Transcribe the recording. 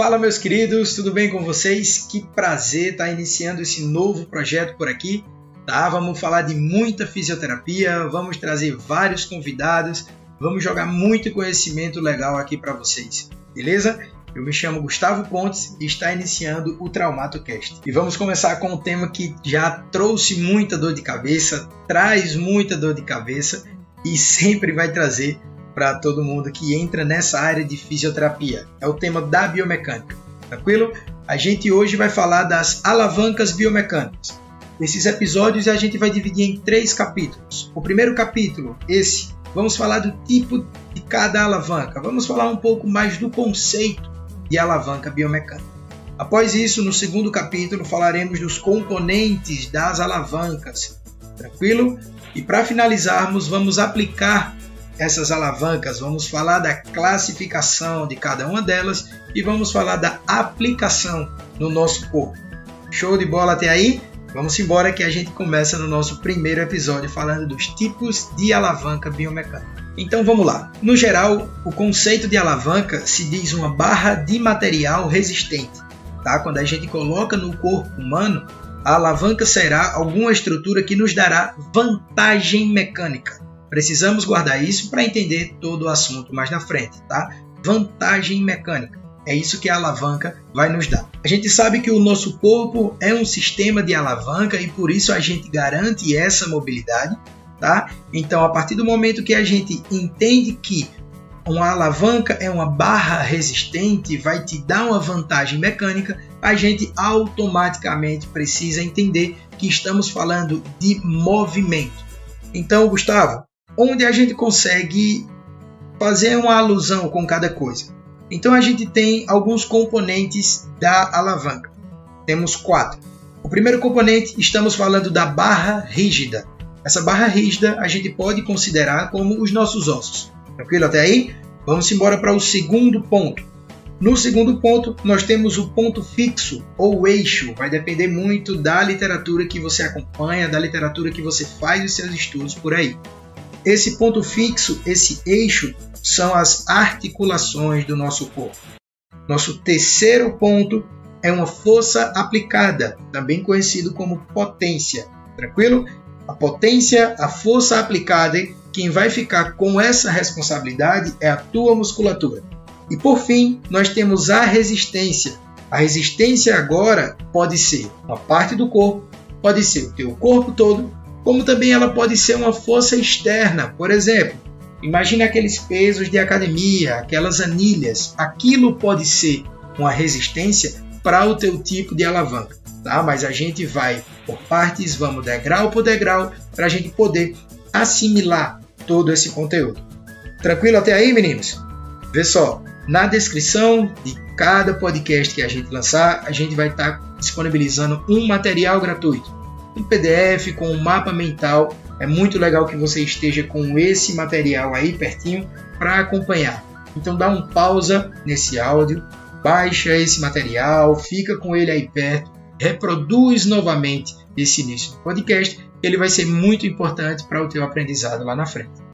Fala, meus queridos, tudo bem com vocês? Que prazer estar iniciando esse novo projeto por aqui. Tá? Vamos falar de muita fisioterapia, vamos trazer vários convidados, vamos jogar muito conhecimento legal aqui para vocês, beleza? Eu me chamo Gustavo Pontes e está iniciando o TraumatoCast. E vamos começar com um tema que já trouxe muita dor de cabeça, traz muita dor de cabeça e sempre vai trazer para todo mundo que entra nessa área de fisioterapia. É o tema da biomecânica. Tranquilo? A gente hoje vai falar das alavancas biomecânicas. Esses episódios a gente vai dividir em três capítulos. O primeiro capítulo, esse, vamos falar do tipo de cada alavanca. Vamos falar um pouco mais do conceito de alavanca biomecânica. Após isso, no segundo capítulo, falaremos dos componentes das alavancas. Tranquilo? E para finalizarmos, vamos aplicar essas alavancas, vamos falar da classificação de cada uma delas e vamos falar da aplicação no nosso corpo. Show de bola até aí? Vamos embora que a gente começa no nosso primeiro episódio falando dos tipos de alavanca biomecânica. Então vamos lá. No geral, o conceito de alavanca se diz uma barra de material resistente. Tá? Quando a gente coloca no corpo humano, a alavanca será alguma estrutura que nos dará vantagem mecânica. Precisamos guardar isso para entender todo o assunto mais na frente, tá? Vantagem mecânica. É isso que a alavanca vai nos dar. A gente sabe que o nosso corpo é um sistema de alavanca e por isso a gente garante essa mobilidade, tá? Então, a partir do momento que a gente entende que uma alavanca é uma barra resistente, vai te dar uma vantagem mecânica, a gente automaticamente precisa entender que estamos falando de movimento. Então, Gustavo, onde a gente consegue fazer uma alusão com cada coisa. Então a gente tem alguns componentes da alavanca. Temos quatro. O primeiro componente, estamos falando da barra rígida. Essa barra rígida a gente pode considerar como os nossos ossos. Tranquilo até aí? Vamos embora para o segundo ponto. No segundo ponto, nós temos o ponto fixo ou eixo. Vai depender muito da literatura que você acompanha, da literatura que você faz os seus estudos por aí. Esse ponto fixo, esse eixo, são as articulações do nosso corpo. Nosso terceiro ponto é uma força aplicada, também conhecido como potência. Tranquilo? A potência, a força aplicada, quem vai ficar com essa responsabilidade é a tua musculatura. E por fim, nós temos a resistência. A resistência agora pode ser uma parte do corpo, pode ser o teu corpo todo, como também ela pode ser uma força externa. Por exemplo, imagine aqueles pesos de academia, aquelas anilhas. Aquilo pode ser uma resistência para o teu tipo de alavanca, tá? Mas a gente vai por partes, vamos degrau por degrau, para a gente poder assimilar todo esse conteúdo. Tranquilo até aí, meninos? Vê só, na descrição de cada podcast que a gente lançar, a gente vai estar tá disponibilizando um material gratuito um PDF com um mapa mental. É muito legal que você esteja com esse material aí pertinho para acompanhar. Então dá um pausa nesse áudio, baixa esse material, fica com ele aí perto, reproduz novamente esse início do podcast, ele vai ser muito importante para o teu aprendizado lá na frente.